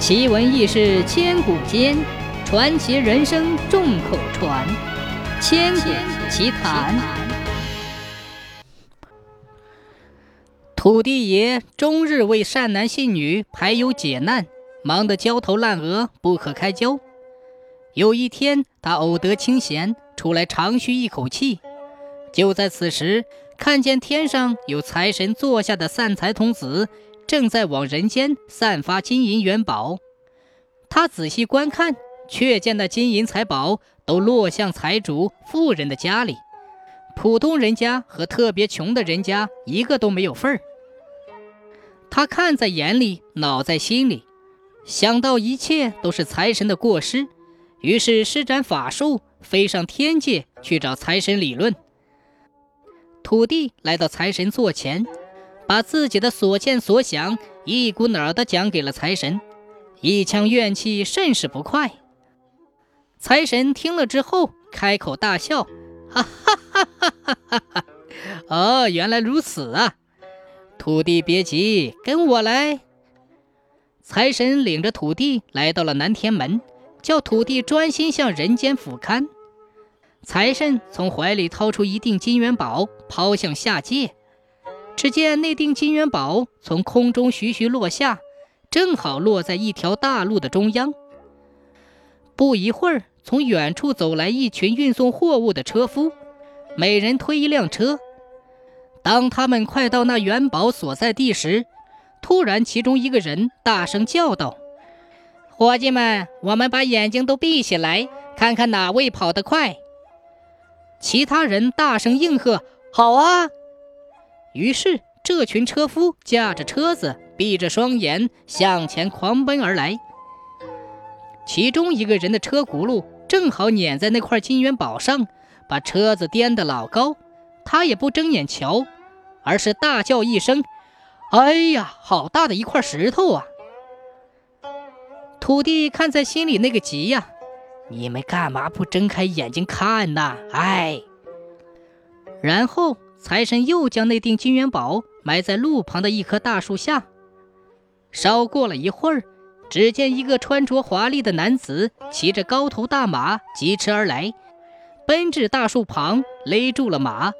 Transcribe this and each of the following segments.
奇闻异事千古间，传奇人生众口传。千古奇谈。土地爷终日为善男信女排忧解难，忙得焦头烂额，不可开交。有一天，他偶得清闲，出来长吁一口气。就在此时，看见天上有财神座下的散财童子。正在往人间散发金银元宝，他仔细观看，却见那金银财宝都落向财主富人的家里，普通人家和特别穷的人家一个都没有份儿。他看在眼里，恼在心里，想到一切都是财神的过失，于是施展法术，飞上天界去找财神理论。土地来到财神座前。把自己的所见所想一股脑的讲给了财神，一腔怨气甚是不快。财神听了之后开口大笑：“哈哈哈哈哈哈！哈！哦，原来如此啊！土地别急，跟我来。”财神领着土地来到了南天门，叫土地专心向人间俯瞰。财神从怀里掏出一锭金元宝，抛向下界。只见那锭金元宝从空中徐徐落下，正好落在一条大路的中央。不一会儿，从远处走来一群运送货物的车夫，每人推一辆车。当他们快到那元宝所在地时，突然，其中一个人大声叫道：“伙计们，我们把眼睛都闭起来，看看哪位跑得快。”其他人大声应和：“好啊！”于是，这群车夫驾着车子，闭着双眼向前狂奔而来。其中一个人的车轱辘正好碾在那块金元宝上，把车子颠得老高。他也不睁眼瞧，而是大叫一声：“哎呀，好大的一块石头啊！”土地看在心里那个急呀，你们干嘛不睁开眼睛看呢？哎，然后。财神又将那锭金元宝埋在路旁的一棵大树下。稍过了一会儿，只见一个穿着华丽的男子骑着高头大马疾驰而来，奔至大树旁，勒住了马，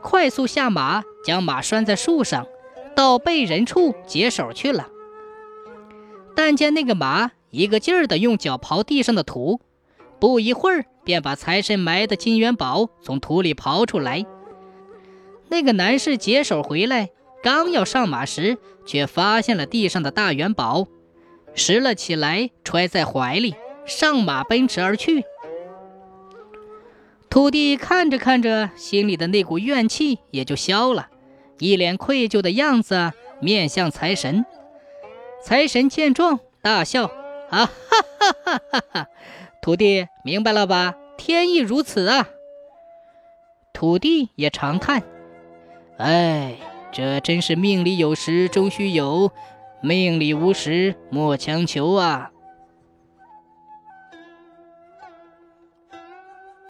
快速下马，将马拴在树上，到背人处解手去了。但见那个马一个劲儿地用脚刨地上的土，不一会儿便把财神埋的金元宝从土里刨出来。那个男士解手回来，刚要上马时，却发现了地上的大元宝，拾了起来，揣在怀里，上马奔驰而去。土地看着看着，心里的那股怨气也就消了，一脸愧疚的样子，面向财神。财神见状，大笑：“啊哈哈哈哈哈！土地明白了吧？天意如此啊！”土地也长叹。哎，这真是命里有时终须有，命里无时莫强求啊！